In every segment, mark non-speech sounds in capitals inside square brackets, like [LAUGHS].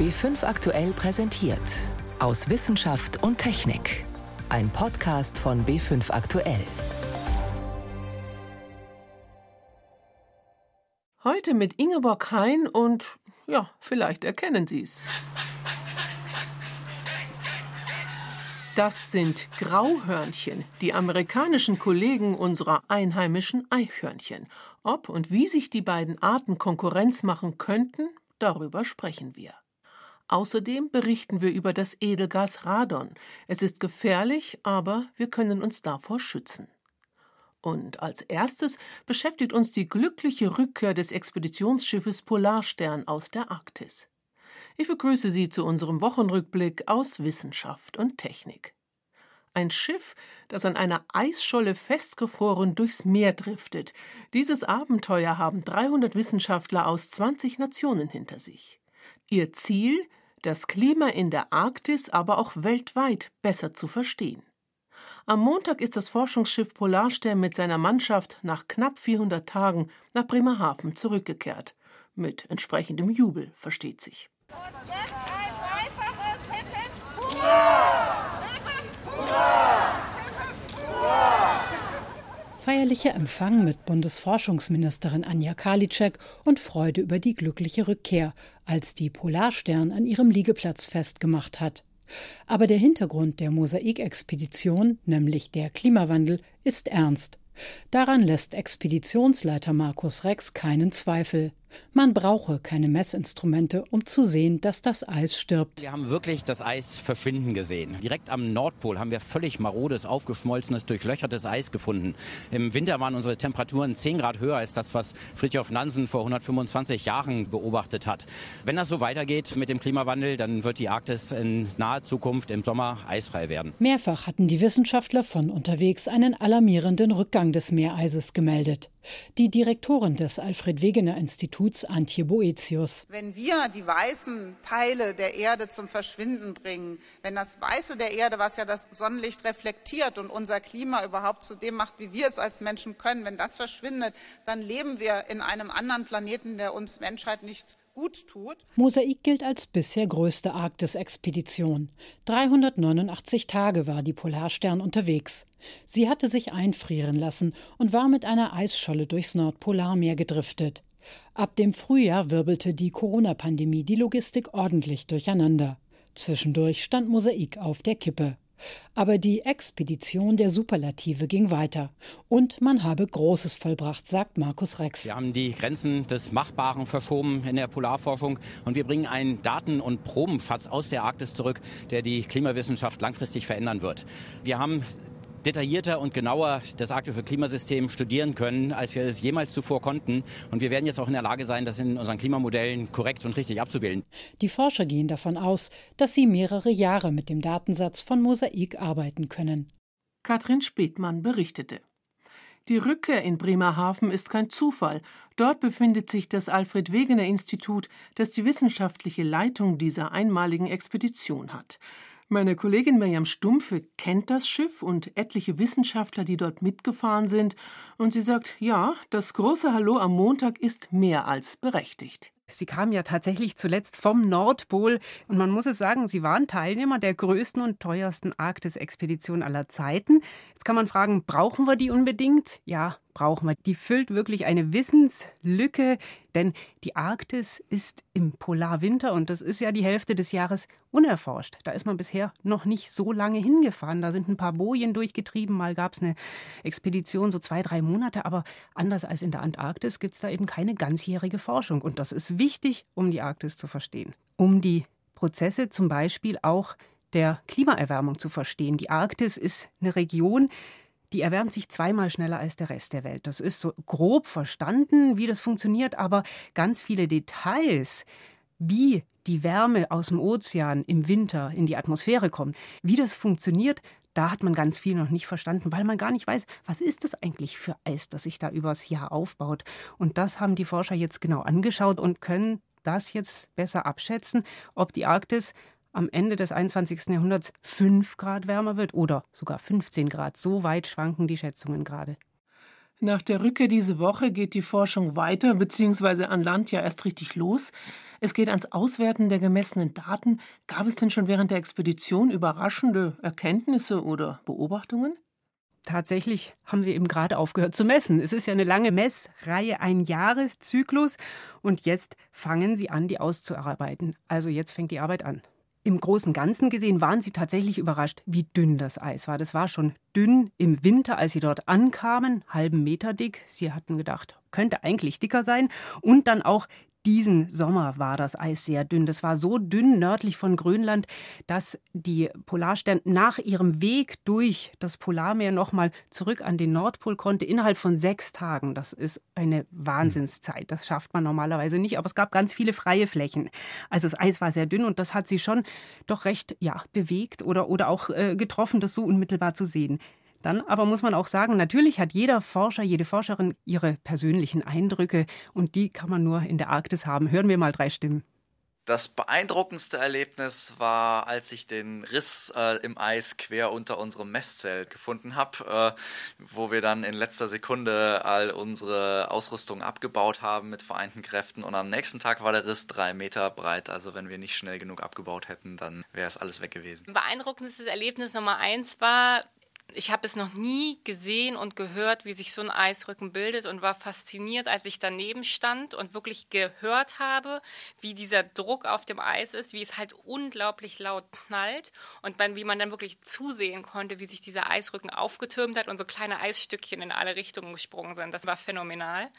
B5 aktuell präsentiert. Aus Wissenschaft und Technik. Ein Podcast von B5 aktuell. Heute mit Ingeborg Hein und ja, vielleicht erkennen Sie es. Das sind Grauhörnchen, die amerikanischen Kollegen unserer einheimischen Eichhörnchen. Ob und wie sich die beiden Arten Konkurrenz machen könnten, darüber sprechen wir. Außerdem berichten wir über das Edelgas Radon. Es ist gefährlich, aber wir können uns davor schützen. Und als erstes beschäftigt uns die glückliche Rückkehr des Expeditionsschiffes Polarstern aus der Arktis. Ich begrüße Sie zu unserem Wochenrückblick aus Wissenschaft und Technik. Ein Schiff, das an einer Eisscholle festgefroren durchs Meer driftet. Dieses Abenteuer haben 300 Wissenschaftler aus 20 Nationen hinter sich. Ihr Ziel, das Klima in der Arktis, aber auch weltweit besser zu verstehen. Am Montag ist das Forschungsschiff Polarstern mit seiner Mannschaft nach knapp 400 Tagen nach Bremerhaven zurückgekehrt. Mit entsprechendem Jubel, versteht sich. Und jetzt ein einfaches Hip Feierlicher Empfang mit Bundesforschungsministerin Anja Karliczek und Freude über die glückliche Rückkehr, als die Polarstern an ihrem Liegeplatz festgemacht hat. Aber der Hintergrund der Mosaikexpedition, nämlich der Klimawandel, ist ernst. Daran lässt Expeditionsleiter Markus Rex keinen Zweifel. Man brauche keine Messinstrumente, um zu sehen, dass das Eis stirbt. Wir haben wirklich das Eis verschwinden gesehen. Direkt am Nordpol haben wir völlig marodes, aufgeschmolzenes, durchlöchertes Eis gefunden. Im Winter waren unsere Temperaturen 10 Grad höher als das, was Fridtjof Nansen vor 125 Jahren beobachtet hat. Wenn das so weitergeht mit dem Klimawandel, dann wird die Arktis in naher Zukunft im Sommer eisfrei werden. Mehrfach hatten die Wissenschaftler von unterwegs einen alarmierenden Rückgang des Meereises gemeldet. Die Direktorin des Alfred Wegener Instituts, Antje Boetius. Wenn wir die weißen Teile der Erde zum Verschwinden bringen, wenn das Weiße der Erde, was ja das Sonnenlicht reflektiert und unser Klima überhaupt zu dem macht, wie wir es als Menschen können, wenn das verschwindet, dann leben wir in einem anderen Planeten, der uns Menschheit nicht gut tut. Mosaik gilt als bisher größte Arktis-Expedition. 389 Tage war die Polarstern unterwegs. Sie hatte sich einfrieren lassen und war mit einer Eisscholle durchs Nordpolarmeer gedriftet. Ab dem Frühjahr wirbelte die Corona-Pandemie die Logistik ordentlich durcheinander. Zwischendurch stand Mosaik auf der Kippe. Aber die Expedition der Superlative ging weiter. Und man habe Großes vollbracht, sagt Markus Rex. Wir haben die Grenzen des Machbaren verschoben in der Polarforschung und wir bringen einen Daten- und Probenschatz aus der Arktis zurück, der die Klimawissenschaft langfristig verändern wird. Wir haben detaillierter und genauer das arktische Klimasystem studieren können, als wir es jemals zuvor konnten. Und wir werden jetzt auch in der Lage sein, das in unseren Klimamodellen korrekt und richtig abzubilden. Die Forscher gehen davon aus, dass sie mehrere Jahre mit dem Datensatz von Mosaik arbeiten können. Katrin Spethmann berichtete. Die Rückkehr in Bremerhaven ist kein Zufall. Dort befindet sich das Alfred Wegener Institut, das die wissenschaftliche Leitung dieser einmaligen Expedition hat. Meine Kollegin Mirjam Stumpfe kennt das Schiff und etliche Wissenschaftler, die dort mitgefahren sind, und sie sagt, ja, das große Hallo am Montag ist mehr als berechtigt. Sie kam ja tatsächlich zuletzt vom Nordpol und man muss es sagen, sie waren Teilnehmer der größten und teuersten Arktis-Expedition aller Zeiten. Jetzt kann man fragen, brauchen wir die unbedingt? Ja, brauchen wir. Die füllt wirklich eine Wissenslücke, denn die Arktis ist im Polarwinter und das ist ja die Hälfte des Jahres unerforscht. Da ist man bisher noch nicht so lange hingefahren. Da sind ein paar Bojen durchgetrieben. Mal gab es eine Expedition so zwei, drei Monate, aber anders als in der Antarktis gibt es da eben keine ganzjährige Forschung. Und das ist wichtig, um die Arktis zu verstehen. Um die Prozesse zum Beispiel auch der Klimaerwärmung zu verstehen. Die Arktis ist eine Region, die erwärmt sich zweimal schneller als der Rest der Welt. Das ist so grob verstanden, wie das funktioniert, aber ganz viele Details, wie die Wärme aus dem Ozean im Winter in die Atmosphäre kommt, wie das funktioniert, da hat man ganz viel noch nicht verstanden, weil man gar nicht weiß, was ist das eigentlich für Eis, das sich da übers Jahr aufbaut. Und das haben die Forscher jetzt genau angeschaut und können das jetzt besser abschätzen, ob die Arktis am Ende des 21. Jahrhunderts 5 Grad wärmer wird oder sogar 15 Grad. So weit schwanken die Schätzungen gerade. Nach der Rückkehr diese Woche geht die Forschung weiter, beziehungsweise an Land ja erst richtig los. Es geht ans Auswerten der gemessenen Daten. Gab es denn schon während der Expedition überraschende Erkenntnisse oder Beobachtungen? Tatsächlich haben sie eben gerade aufgehört zu messen. Es ist ja eine lange Messreihe, ein Jahreszyklus. Und jetzt fangen sie an, die auszuarbeiten. Also jetzt fängt die Arbeit an. Im Großen Ganzen gesehen waren sie tatsächlich überrascht, wie dünn das Eis war. Das war schon dünn im Winter, als sie dort ankamen, halben Meter dick. Sie hatten gedacht, könnte eigentlich dicker sein. Und dann auch diesen Sommer war das Eis sehr dünn. Das war so dünn nördlich von Grönland, dass die Polarstern nach ihrem Weg durch das Polarmeer nochmal zurück an den Nordpol konnte, innerhalb von sechs Tagen. Das ist eine Wahnsinnszeit. Das schafft man normalerweise nicht. Aber es gab ganz viele freie Flächen. Also das Eis war sehr dünn und das hat sie schon doch recht ja, bewegt oder, oder auch äh, getroffen, das so unmittelbar zu sehen. Dann aber muss man auch sagen, natürlich hat jeder Forscher, jede Forscherin ihre persönlichen Eindrücke und die kann man nur in der Arktis haben. Hören wir mal drei Stimmen. Das beeindruckendste Erlebnis war, als ich den Riss äh, im Eis quer unter unserem Messzelt gefunden habe, äh, wo wir dann in letzter Sekunde all unsere Ausrüstung abgebaut haben mit vereinten Kräften. Und am nächsten Tag war der Riss drei Meter breit. Also wenn wir nicht schnell genug abgebaut hätten, dann wäre es alles weg gewesen. Beeindruckendes Erlebnis Nummer eins war, ich habe es noch nie gesehen und gehört, wie sich so ein Eisrücken bildet und war fasziniert, als ich daneben stand und wirklich gehört habe, wie dieser Druck auf dem Eis ist, wie es halt unglaublich laut knallt und man, wie man dann wirklich zusehen konnte, wie sich dieser Eisrücken aufgetürmt hat und so kleine Eisstückchen in alle Richtungen gesprungen sind. Das war phänomenal.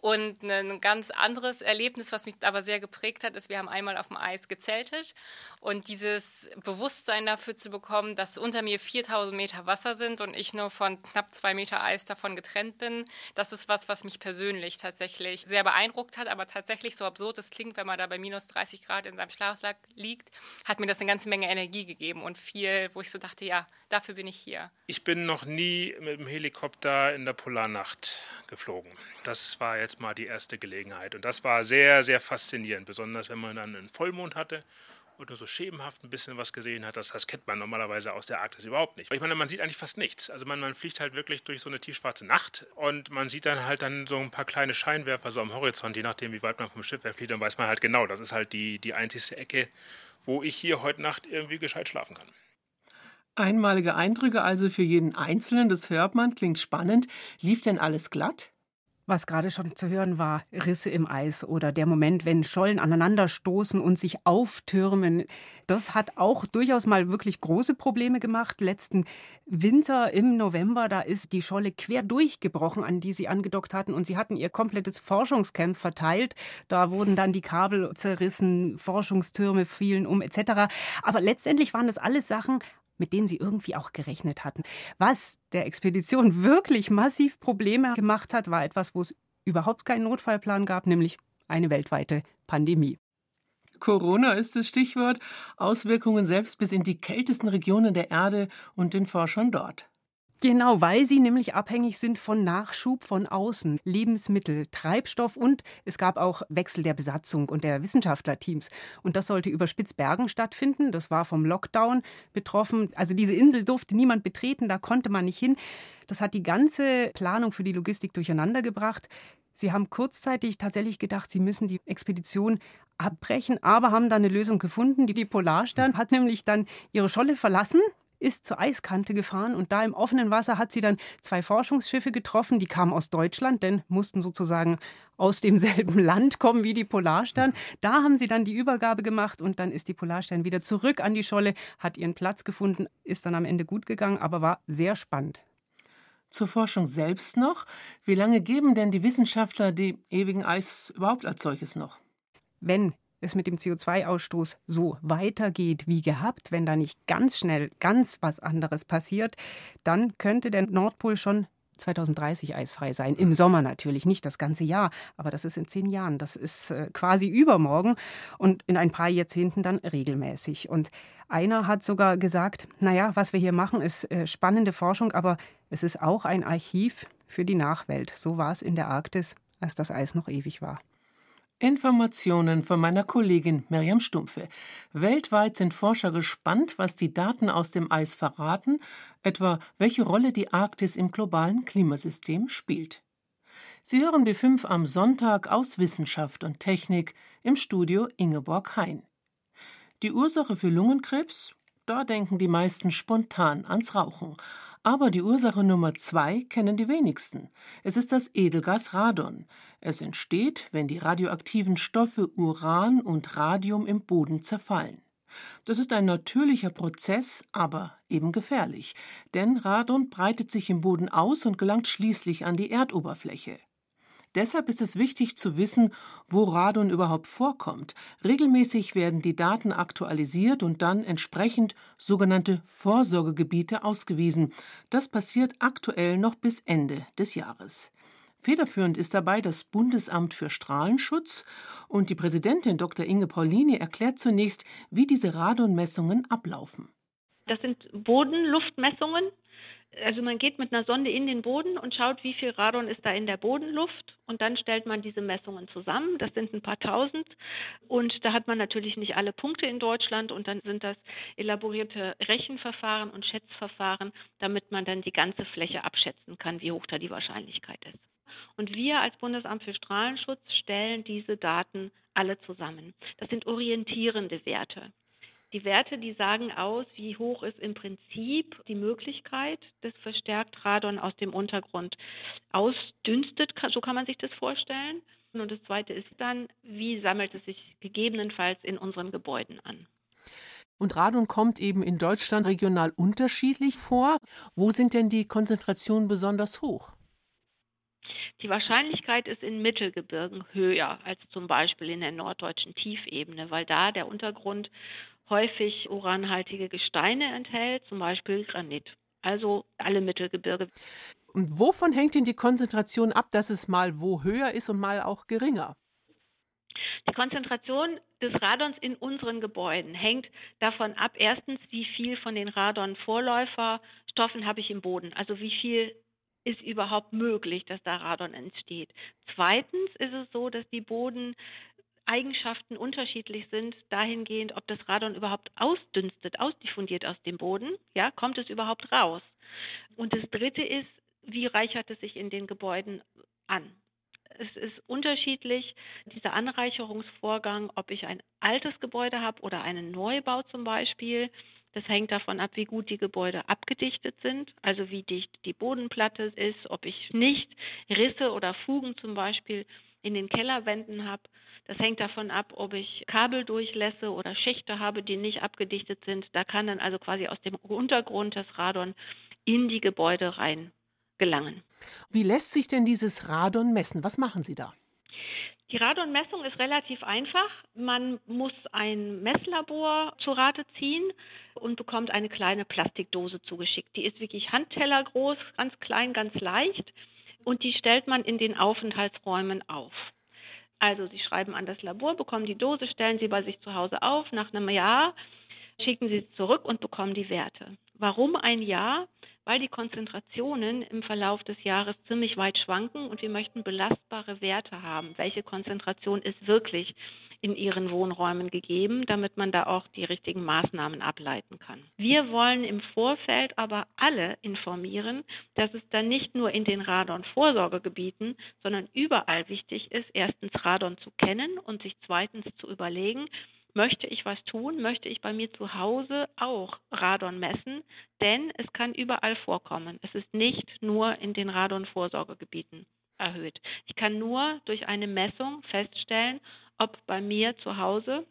Und ein ganz anderes Erlebnis, was mich aber sehr geprägt hat, ist, wir haben einmal auf dem Eis gezeltet und dieses Bewusstsein dafür zu bekommen, dass unter mir 4000 Meter Wasser sind und ich nur von knapp zwei Meter Eis davon getrennt bin, das ist was, was mich persönlich tatsächlich sehr beeindruckt hat, aber tatsächlich so absurd es klingt, wenn man da bei minus 30 Grad in seinem Schlafsack liegt, hat mir das eine ganze Menge Energie gegeben und viel, wo ich so dachte, ja, dafür bin ich hier. Ich bin noch nie mit dem Helikopter in der Polarnacht geflogen. Das war jetzt mal die erste Gelegenheit. Und das war sehr, sehr faszinierend, besonders wenn man dann einen Vollmond hatte und nur so schemenhaft ein bisschen was gesehen hat. Das, das kennt man normalerweise aus der Arktis überhaupt nicht. Ich meine, man sieht eigentlich fast nichts. Also man, man fliegt halt wirklich durch so eine tiefschwarze Nacht und man sieht dann halt dann so ein paar kleine Scheinwerfer so am Horizont, je nachdem, wie weit man vom Schiff wegfliegt, dann weiß man halt genau, das ist halt die, die einzigste Ecke, wo ich hier heute Nacht irgendwie gescheit schlafen kann. Einmalige Eindrücke also für jeden Einzelnen, das hört man, klingt spannend. Lief denn alles glatt? Was gerade schon zu hören war, Risse im Eis oder der Moment, wenn Schollen aneinanderstoßen und sich auftürmen, das hat auch durchaus mal wirklich große Probleme gemacht. Letzten Winter im November, da ist die Scholle quer durchgebrochen, an die sie angedockt hatten und sie hatten ihr komplettes Forschungscamp verteilt. Da wurden dann die Kabel zerrissen, Forschungstürme fielen um etc. Aber letztendlich waren das alles Sachen, mit denen sie irgendwie auch gerechnet hatten. Was der Expedition [LAUGHS] wirklich massiv Probleme gemacht hat, war etwas, wo es überhaupt keinen Notfallplan gab, nämlich eine weltweite Pandemie. Corona ist das Stichwort. Auswirkungen selbst bis in die kältesten Regionen der Erde und den Forschern dort. Genau, weil sie nämlich abhängig sind von Nachschub von außen, Lebensmittel, Treibstoff und es gab auch Wechsel der Besatzung und der Wissenschaftlerteams. Und das sollte über Spitzbergen stattfinden. Das war vom Lockdown betroffen. Also diese Insel durfte niemand betreten, da konnte man nicht hin. Das hat die ganze Planung für die Logistik durcheinander gebracht. Sie haben kurzzeitig tatsächlich gedacht, sie müssen die Expedition abbrechen, aber haben dann eine Lösung gefunden. Die Polarstern hat nämlich dann ihre Scholle verlassen, ist zur Eiskante gefahren und da im offenen Wasser hat sie dann zwei Forschungsschiffe getroffen, die kamen aus Deutschland, denn mussten sozusagen aus demselben [LAUGHS] Land kommen wie die Polarstern. Da haben sie dann die Übergabe gemacht und dann ist die Polarstern wieder zurück an die Scholle, hat ihren Platz gefunden, ist dann am Ende gut gegangen, aber war sehr spannend. Zur Forschung selbst noch. Wie lange geben denn die Wissenschaftler die ewigen Eis überhaupt als solches noch? Wenn es mit dem CO2-Ausstoß so weitergeht wie gehabt, wenn da nicht ganz schnell ganz was anderes passiert, dann könnte der Nordpol schon 2030 eisfrei sein. Im Sommer natürlich, nicht das ganze Jahr, aber das ist in zehn Jahren. Das ist äh, quasi übermorgen und in ein paar Jahrzehnten dann regelmäßig. Und einer hat sogar gesagt, naja, was wir hier machen, ist äh, spannende Forschung, aber es ist auch ein Archiv für die Nachwelt. So war es in der Arktis, als das Eis noch ewig war. Informationen von meiner Kollegin Miriam Stumpfe. Weltweit sind Forscher gespannt, was die Daten aus dem Eis verraten, etwa welche Rolle die Arktis im globalen Klimasystem spielt. Sie hören B5 am Sonntag aus Wissenschaft und Technik im Studio Ingeborg Hein. Die Ursache für Lungenkrebs? Da denken die meisten spontan ans Rauchen. Aber die Ursache Nummer zwei kennen die wenigsten. Es ist das Edelgas Radon. Es entsteht, wenn die radioaktiven Stoffe Uran und Radium im Boden zerfallen. Das ist ein natürlicher Prozess, aber eben gefährlich, denn Radon breitet sich im Boden aus und gelangt schließlich an die Erdoberfläche. Deshalb ist es wichtig zu wissen, wo Radon überhaupt vorkommt. Regelmäßig werden die Daten aktualisiert und dann entsprechend sogenannte Vorsorgegebiete ausgewiesen. Das passiert aktuell noch bis Ende des Jahres. Federführend ist dabei das Bundesamt für Strahlenschutz und die Präsidentin Dr. Inge Paulini erklärt zunächst, wie diese Radonmessungen ablaufen. Das sind Bodenluftmessungen also man geht mit einer Sonde in den Boden und schaut, wie viel Radon ist da in der Bodenluft und dann stellt man diese Messungen zusammen. Das sind ein paar tausend und da hat man natürlich nicht alle Punkte in Deutschland und dann sind das elaborierte Rechenverfahren und Schätzverfahren, damit man dann die ganze Fläche abschätzen kann, wie hoch da die Wahrscheinlichkeit ist. Und wir als Bundesamt für Strahlenschutz stellen diese Daten alle zusammen. Das sind orientierende Werte. Die Werte, die sagen aus, wie hoch ist im Prinzip die Möglichkeit, dass verstärkt Radon aus dem Untergrund ausdünstet, so kann man sich das vorstellen. Und das Zweite ist dann, wie sammelt es sich gegebenenfalls in unseren Gebäuden an. Und Radon kommt eben in Deutschland regional unterschiedlich vor. Wo sind denn die Konzentrationen besonders hoch? Die Wahrscheinlichkeit ist in Mittelgebirgen höher als zum Beispiel in der norddeutschen Tiefebene, weil da der Untergrund häufig uranhaltige Gesteine enthält, zum Beispiel Granit. Also alle Mittelgebirge. Und wovon hängt denn die Konzentration ab, dass es mal wo höher ist und mal auch geringer? Die Konzentration des Radons in unseren Gebäuden hängt davon ab, erstens, wie viel von den Radon-Vorläuferstoffen habe ich im Boden, also wie viel ist überhaupt möglich, dass da Radon entsteht. Zweitens ist es so, dass die Boden Eigenschaften unterschiedlich sind, dahingehend, ob das Radon überhaupt ausdünstet, ausdiffundiert aus dem Boden, ja, kommt es überhaupt raus. Und das dritte ist, wie reichert es sich in den Gebäuden an? Es ist unterschiedlich, dieser Anreicherungsvorgang, ob ich ein altes Gebäude habe oder einen Neubau zum Beispiel. Das hängt davon ab, wie gut die Gebäude abgedichtet sind, also wie dicht die Bodenplatte ist, ob ich nicht Risse oder Fugen zum Beispiel in den Kellerwänden habe. Das hängt davon ab, ob ich Kabeldurchlässe oder Schächte habe, die nicht abgedichtet sind. Da kann dann also quasi aus dem Untergrund das Radon in die Gebäude rein gelangen. Wie lässt sich denn dieses Radon messen? Was machen Sie da? Die Radonmessung ist relativ einfach. Man muss ein Messlabor zu Rate ziehen und bekommt eine kleine Plastikdose zugeschickt. Die ist wirklich handtellergroß, ganz klein, ganz leicht und die stellt man in den Aufenthaltsräumen auf. Also Sie schreiben an das Labor, bekommen die Dose, stellen sie bei sich zu Hause auf. Nach einem Jahr schicken Sie sie zurück und bekommen die Werte. Warum ein Jahr? Weil die Konzentrationen im Verlauf des Jahres ziemlich weit schwanken und wir möchten belastbare Werte haben. Welche Konzentration ist wirklich in ihren Wohnräumen gegeben, damit man da auch die richtigen Maßnahmen ableiten kann. Wir wollen im Vorfeld aber alle informieren, dass es dann nicht nur in den Radon-Vorsorgegebieten, sondern überall wichtig ist, erstens Radon zu kennen und sich zweitens zu überlegen, möchte ich was tun, möchte ich bei mir zu Hause auch Radon messen, denn es kann überall vorkommen. Es ist nicht nur in den Radon-Vorsorgegebieten erhöht. Ich kann nur durch eine Messung feststellen, ob bei mir zu Hause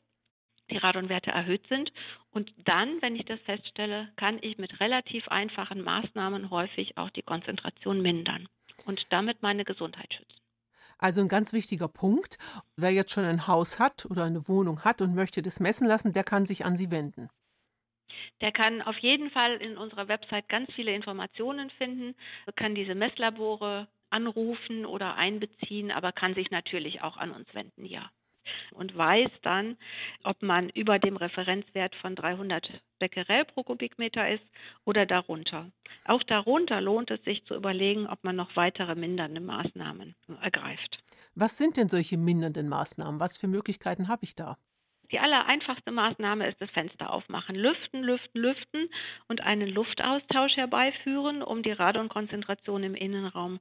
die Radonwerte erhöht sind. Und dann, wenn ich das feststelle, kann ich mit relativ einfachen Maßnahmen häufig auch die Konzentration mindern und damit meine Gesundheit schützen. Also ein ganz wichtiger Punkt. Wer jetzt schon ein Haus hat oder eine Wohnung hat und möchte das messen lassen, der kann sich an Sie wenden. Der kann auf jeden Fall in unserer Website ganz viele Informationen finden, kann diese Messlabore anrufen oder einbeziehen, aber kann sich natürlich auch an uns wenden, ja. Und weiß dann, ob man über dem Referenzwert von 300 Becquerel pro Kubikmeter ist oder darunter. Auch darunter lohnt es sich zu überlegen, ob man noch weitere mindernde Maßnahmen ergreift. Was sind denn solche mindernden Maßnahmen? Was für Möglichkeiten habe ich da? Die allereinfachste Maßnahme ist das Fenster aufmachen. Lüften, lüften, lüften und einen Luftaustausch herbeiführen, um die Radonkonzentration im Innenraum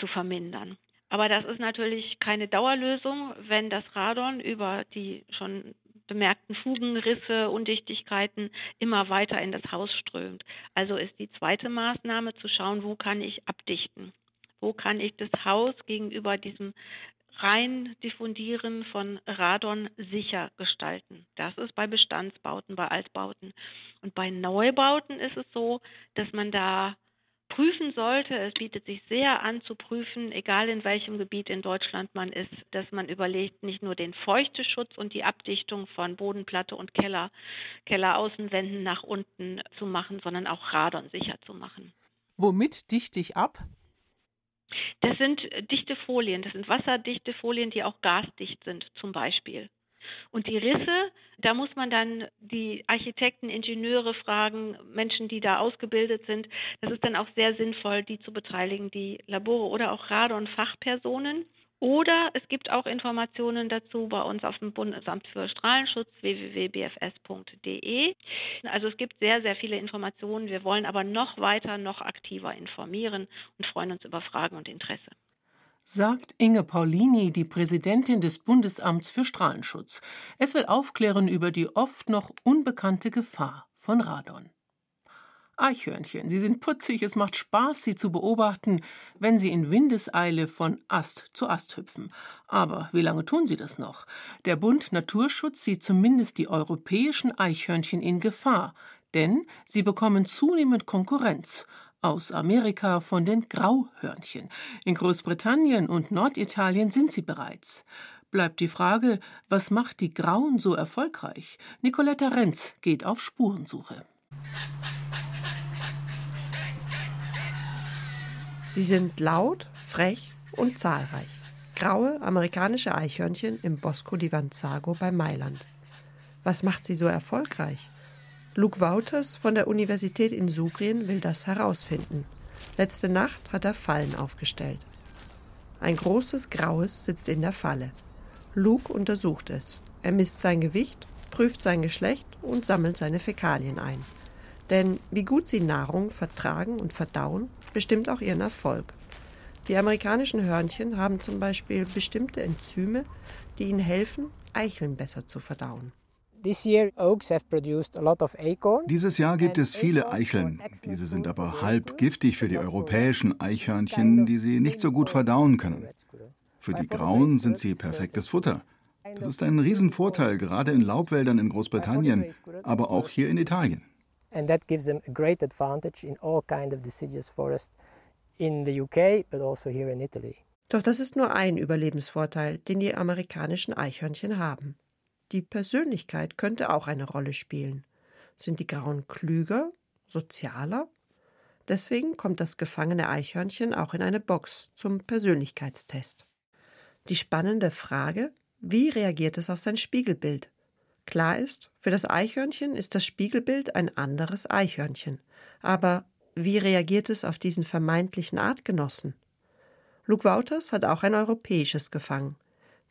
zu vermindern. Aber das ist natürlich keine Dauerlösung, wenn das Radon über die schon bemerkten Fugen, Risse, Undichtigkeiten immer weiter in das Haus strömt. Also ist die zweite Maßnahme zu schauen, wo kann ich abdichten? Wo kann ich das Haus gegenüber diesem rein diffundieren von Radon sicher gestalten. Das ist bei Bestandsbauten, bei Altbauten. Und bei Neubauten ist es so, dass man da prüfen sollte. Es bietet sich sehr an zu prüfen, egal in welchem Gebiet in Deutschland man ist, dass man überlegt, nicht nur den Feuchteschutz und die Abdichtung von Bodenplatte und Keller, Kelleraußenwänden nach unten zu machen, sondern auch Radon sicher zu machen. Womit dichte ich ab? Das sind dichte Folien, das sind wasserdichte Folien, die auch gasdicht sind zum Beispiel. Und die Risse, da muss man dann die Architekten, Ingenieure fragen, Menschen, die da ausgebildet sind. Das ist dann auch sehr sinnvoll, die zu beteiligen, die Labore oder auch Radon-Fachpersonen. Oder es gibt auch Informationen dazu bei uns auf dem Bundesamt für Strahlenschutz www.bfs.de. Also es gibt sehr, sehr viele Informationen. Wir wollen aber noch weiter, noch aktiver informieren und freuen uns über Fragen und Interesse. Sagt Inge Paulini, die Präsidentin des Bundesamts für Strahlenschutz. Es will aufklären über die oft noch unbekannte Gefahr von Radon. Eichhörnchen, sie sind putzig, es macht Spaß, sie zu beobachten, wenn sie in Windeseile von Ast zu Ast hüpfen. Aber wie lange tun sie das noch? Der Bund Naturschutz sieht zumindest die europäischen Eichhörnchen in Gefahr, denn sie bekommen zunehmend Konkurrenz aus Amerika von den Grauhörnchen. In Großbritannien und Norditalien sind sie bereits. Bleibt die Frage, was macht die Grauen so erfolgreich? Nicoletta Renz geht auf Spurensuche. Sie sind laut, frech und zahlreich. Graue amerikanische Eichhörnchen im Bosco di Vanzago bei Mailand. Was macht sie so erfolgreich? Luke Wouters von der Universität in Sugrien will das herausfinden. Letzte Nacht hat er Fallen aufgestellt. Ein großes Graues sitzt in der Falle. Luke untersucht es. Er misst sein Gewicht, prüft sein Geschlecht und sammelt seine Fäkalien ein. Denn wie gut sie Nahrung vertragen und verdauen, bestimmt auch ihren Erfolg. Die amerikanischen Hörnchen haben zum Beispiel bestimmte Enzyme, die ihnen helfen, Eicheln besser zu verdauen. Dieses Jahr gibt es viele Eicheln. Diese sind aber halb giftig für die europäischen Eichhörnchen, die sie nicht so gut verdauen können. Für die Grauen sind sie perfektes Futter. Das ist ein Riesenvorteil, gerade in Laubwäldern in Großbritannien, aber auch hier in Italien and that gives them a great advantage in all kind of deciduous forest in the UK, but also here in Italy. Doch das ist nur ein Überlebensvorteil, den die amerikanischen Eichhörnchen haben. Die Persönlichkeit könnte auch eine Rolle spielen. Sind die Grauen klüger, sozialer? Deswegen kommt das gefangene Eichhörnchen auch in eine Box zum Persönlichkeitstest. Die spannende Frage, wie reagiert es auf sein Spiegelbild? Klar ist, für das Eichhörnchen ist das Spiegelbild ein anderes Eichhörnchen. Aber wie reagiert es auf diesen vermeintlichen Artgenossen? Luke Wouters hat auch ein europäisches gefangen.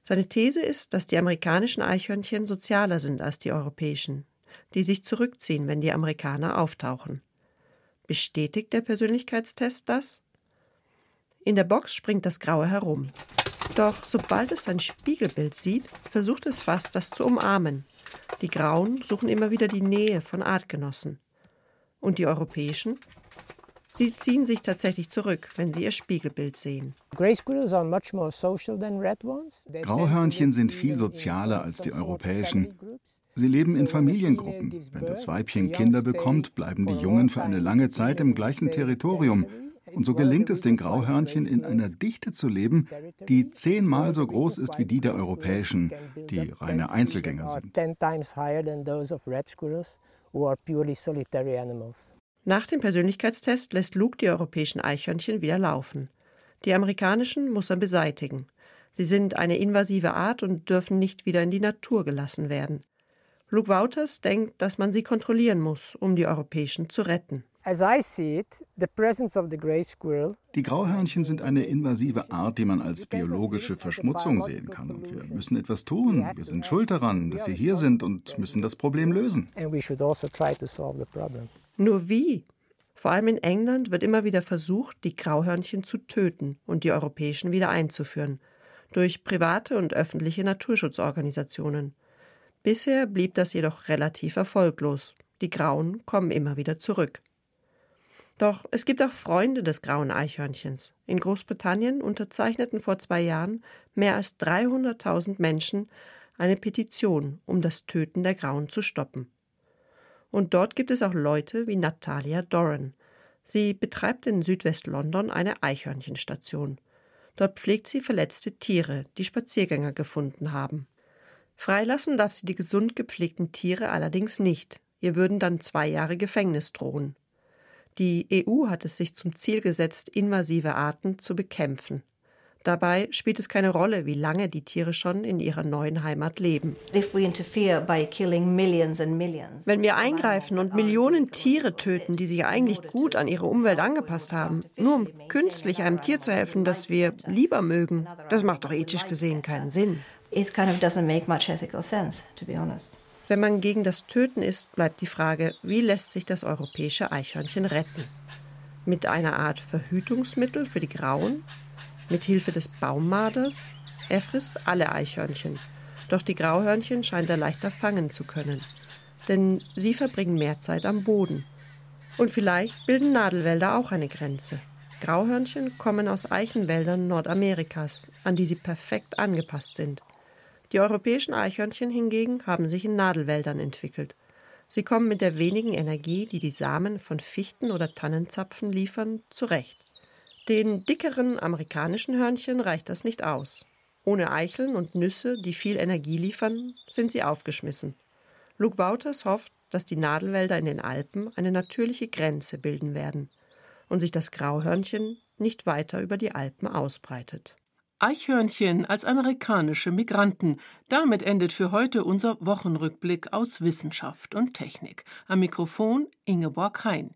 Seine These ist, dass die amerikanischen Eichhörnchen sozialer sind als die europäischen, die sich zurückziehen, wenn die Amerikaner auftauchen. Bestätigt der Persönlichkeitstest das? In der Box springt das Graue herum. Doch sobald es sein Spiegelbild sieht, versucht es fast, das zu umarmen. Die Grauen suchen immer wieder die Nähe von Artgenossen. Und die Europäischen? Sie ziehen sich tatsächlich zurück, wenn sie ihr Spiegelbild sehen. Grauhörnchen sind viel sozialer als die europäischen. Sie leben in Familiengruppen. Wenn das Weibchen Kinder bekommt, bleiben die Jungen für eine lange Zeit im gleichen Territorium. Und so gelingt es den Grauhörnchen in einer Dichte zu leben, die zehnmal so groß ist wie die der europäischen, die reine Einzelgänger sind. Nach dem Persönlichkeitstest lässt Luke die europäischen Eichhörnchen wieder laufen. Die amerikanischen muss er beseitigen. Sie sind eine invasive Art und dürfen nicht wieder in die Natur gelassen werden. Luke Wouters denkt, dass man sie kontrollieren muss, um die europäischen zu retten. Die Grauhörnchen sind eine invasive Art, die man als biologische Verschmutzung sehen kann. Und wir müssen etwas tun. Wir sind schuld daran, dass sie hier sind und müssen das Problem lösen. Nur wie? Vor allem in England wird immer wieder versucht, die Grauhörnchen zu töten und die europäischen wieder einzuführen. Durch private und öffentliche Naturschutzorganisationen. Bisher blieb das jedoch relativ erfolglos. Die Grauen kommen immer wieder zurück. Doch es gibt auch Freunde des grauen Eichhörnchens. In Großbritannien unterzeichneten vor zwei Jahren mehr als 300.000 Menschen eine Petition, um das Töten der Grauen zu stoppen. Und dort gibt es auch Leute wie Natalia Doran. Sie betreibt in Südwest-London eine Eichhörnchenstation. Dort pflegt sie verletzte Tiere, die Spaziergänger gefunden haben. Freilassen darf sie die gesund gepflegten Tiere allerdings nicht. Ihr würden dann zwei Jahre Gefängnis drohen. Die EU hat es sich zum Ziel gesetzt, invasive Arten zu bekämpfen. Dabei spielt es keine Rolle, wie lange die Tiere schon in ihrer neuen Heimat leben. Wenn wir eingreifen und Millionen Tiere töten, die sich eigentlich gut an ihre Umwelt angepasst haben, nur um künstlich einem Tier zu helfen, das wir lieber mögen, das macht doch ethisch gesehen keinen Sinn. Wenn man gegen das Töten ist, bleibt die Frage, wie lässt sich das europäische Eichhörnchen retten? Mit einer Art Verhütungsmittel für die Grauen? Mit Hilfe des Baummaders? Er frisst alle Eichhörnchen. Doch die Grauhörnchen scheint er leichter fangen zu können. Denn sie verbringen mehr Zeit am Boden. Und vielleicht bilden Nadelwälder auch eine Grenze. Grauhörnchen kommen aus Eichenwäldern Nordamerikas, an die sie perfekt angepasst sind. Die europäischen Eichhörnchen hingegen haben sich in Nadelwäldern entwickelt. Sie kommen mit der wenigen Energie, die die Samen von Fichten oder Tannenzapfen liefern, zurecht. Den dickeren amerikanischen Hörnchen reicht das nicht aus. Ohne Eicheln und Nüsse, die viel Energie liefern, sind sie aufgeschmissen. Luke Wouters hofft, dass die Nadelwälder in den Alpen eine natürliche Grenze bilden werden und sich das Grauhörnchen nicht weiter über die Alpen ausbreitet. Eichhörnchen als amerikanische Migranten. Damit endet für heute unser Wochenrückblick aus Wissenschaft und Technik. Am Mikrofon Ingeborg Hein.